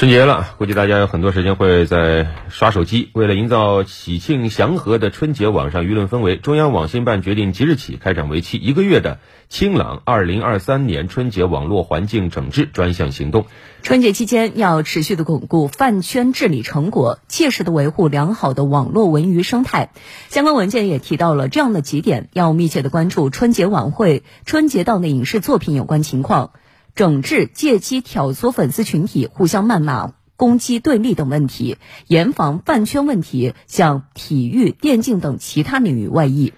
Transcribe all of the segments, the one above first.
春节了，估计大家有很多时间会在刷手机。为了营造喜庆祥和的春节网上舆论氛围，中央网信办决定即日起开展为期一个月的“清朗二零二三年春节网络环境整治”专项行动。春节期间要持续的巩固饭圈治理成果，切实的维护良好的网络文娱生态。相关文件也提到了这样的几点：要密切的关注春节晚会、春节档的影视作品有关情况。整治借机挑唆粉丝群体互相谩骂、攻击对立等问题，严防饭圈问题向体育、电竞等其他领域外溢。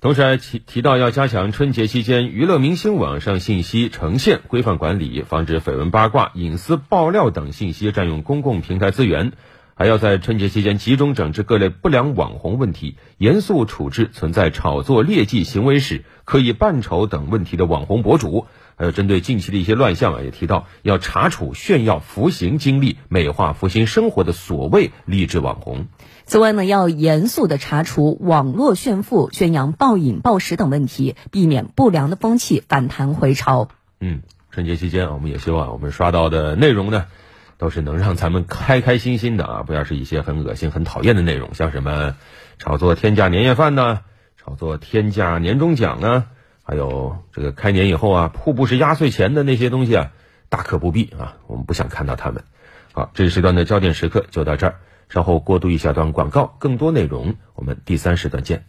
同时还提提到要加强春节期间娱乐明星网上信息呈现规范管理，防止绯闻八卦、隐私爆料等信息占用公共平台资源。还要在春节期间集中整治各类不良网红问题，严肃处置存在炒作劣迹行为史、刻意扮丑等问题的网红博主。还有针对近期的一些乱象啊，也提到要查处炫耀服刑经历、美化服刑生活的所谓励志网红。此外呢，要严肃的查处网络炫富、宣扬暴饮暴食等问题，避免不良的风气反弹回潮。嗯，春节期间啊，我们也希望我们刷到的内容呢，都是能让咱们开开心心的啊，不要是一些很恶心、很讨厌的内容，像什么炒作天价年夜饭呢，炒作天价年终奖啊。还有这个开年以后啊，瀑布式压岁钱的那些东西啊，大可不必啊，我们不想看到他们。好，这一时段的焦点时刻就到这儿，稍后过渡一小段广告，更多内容我们第三时段见。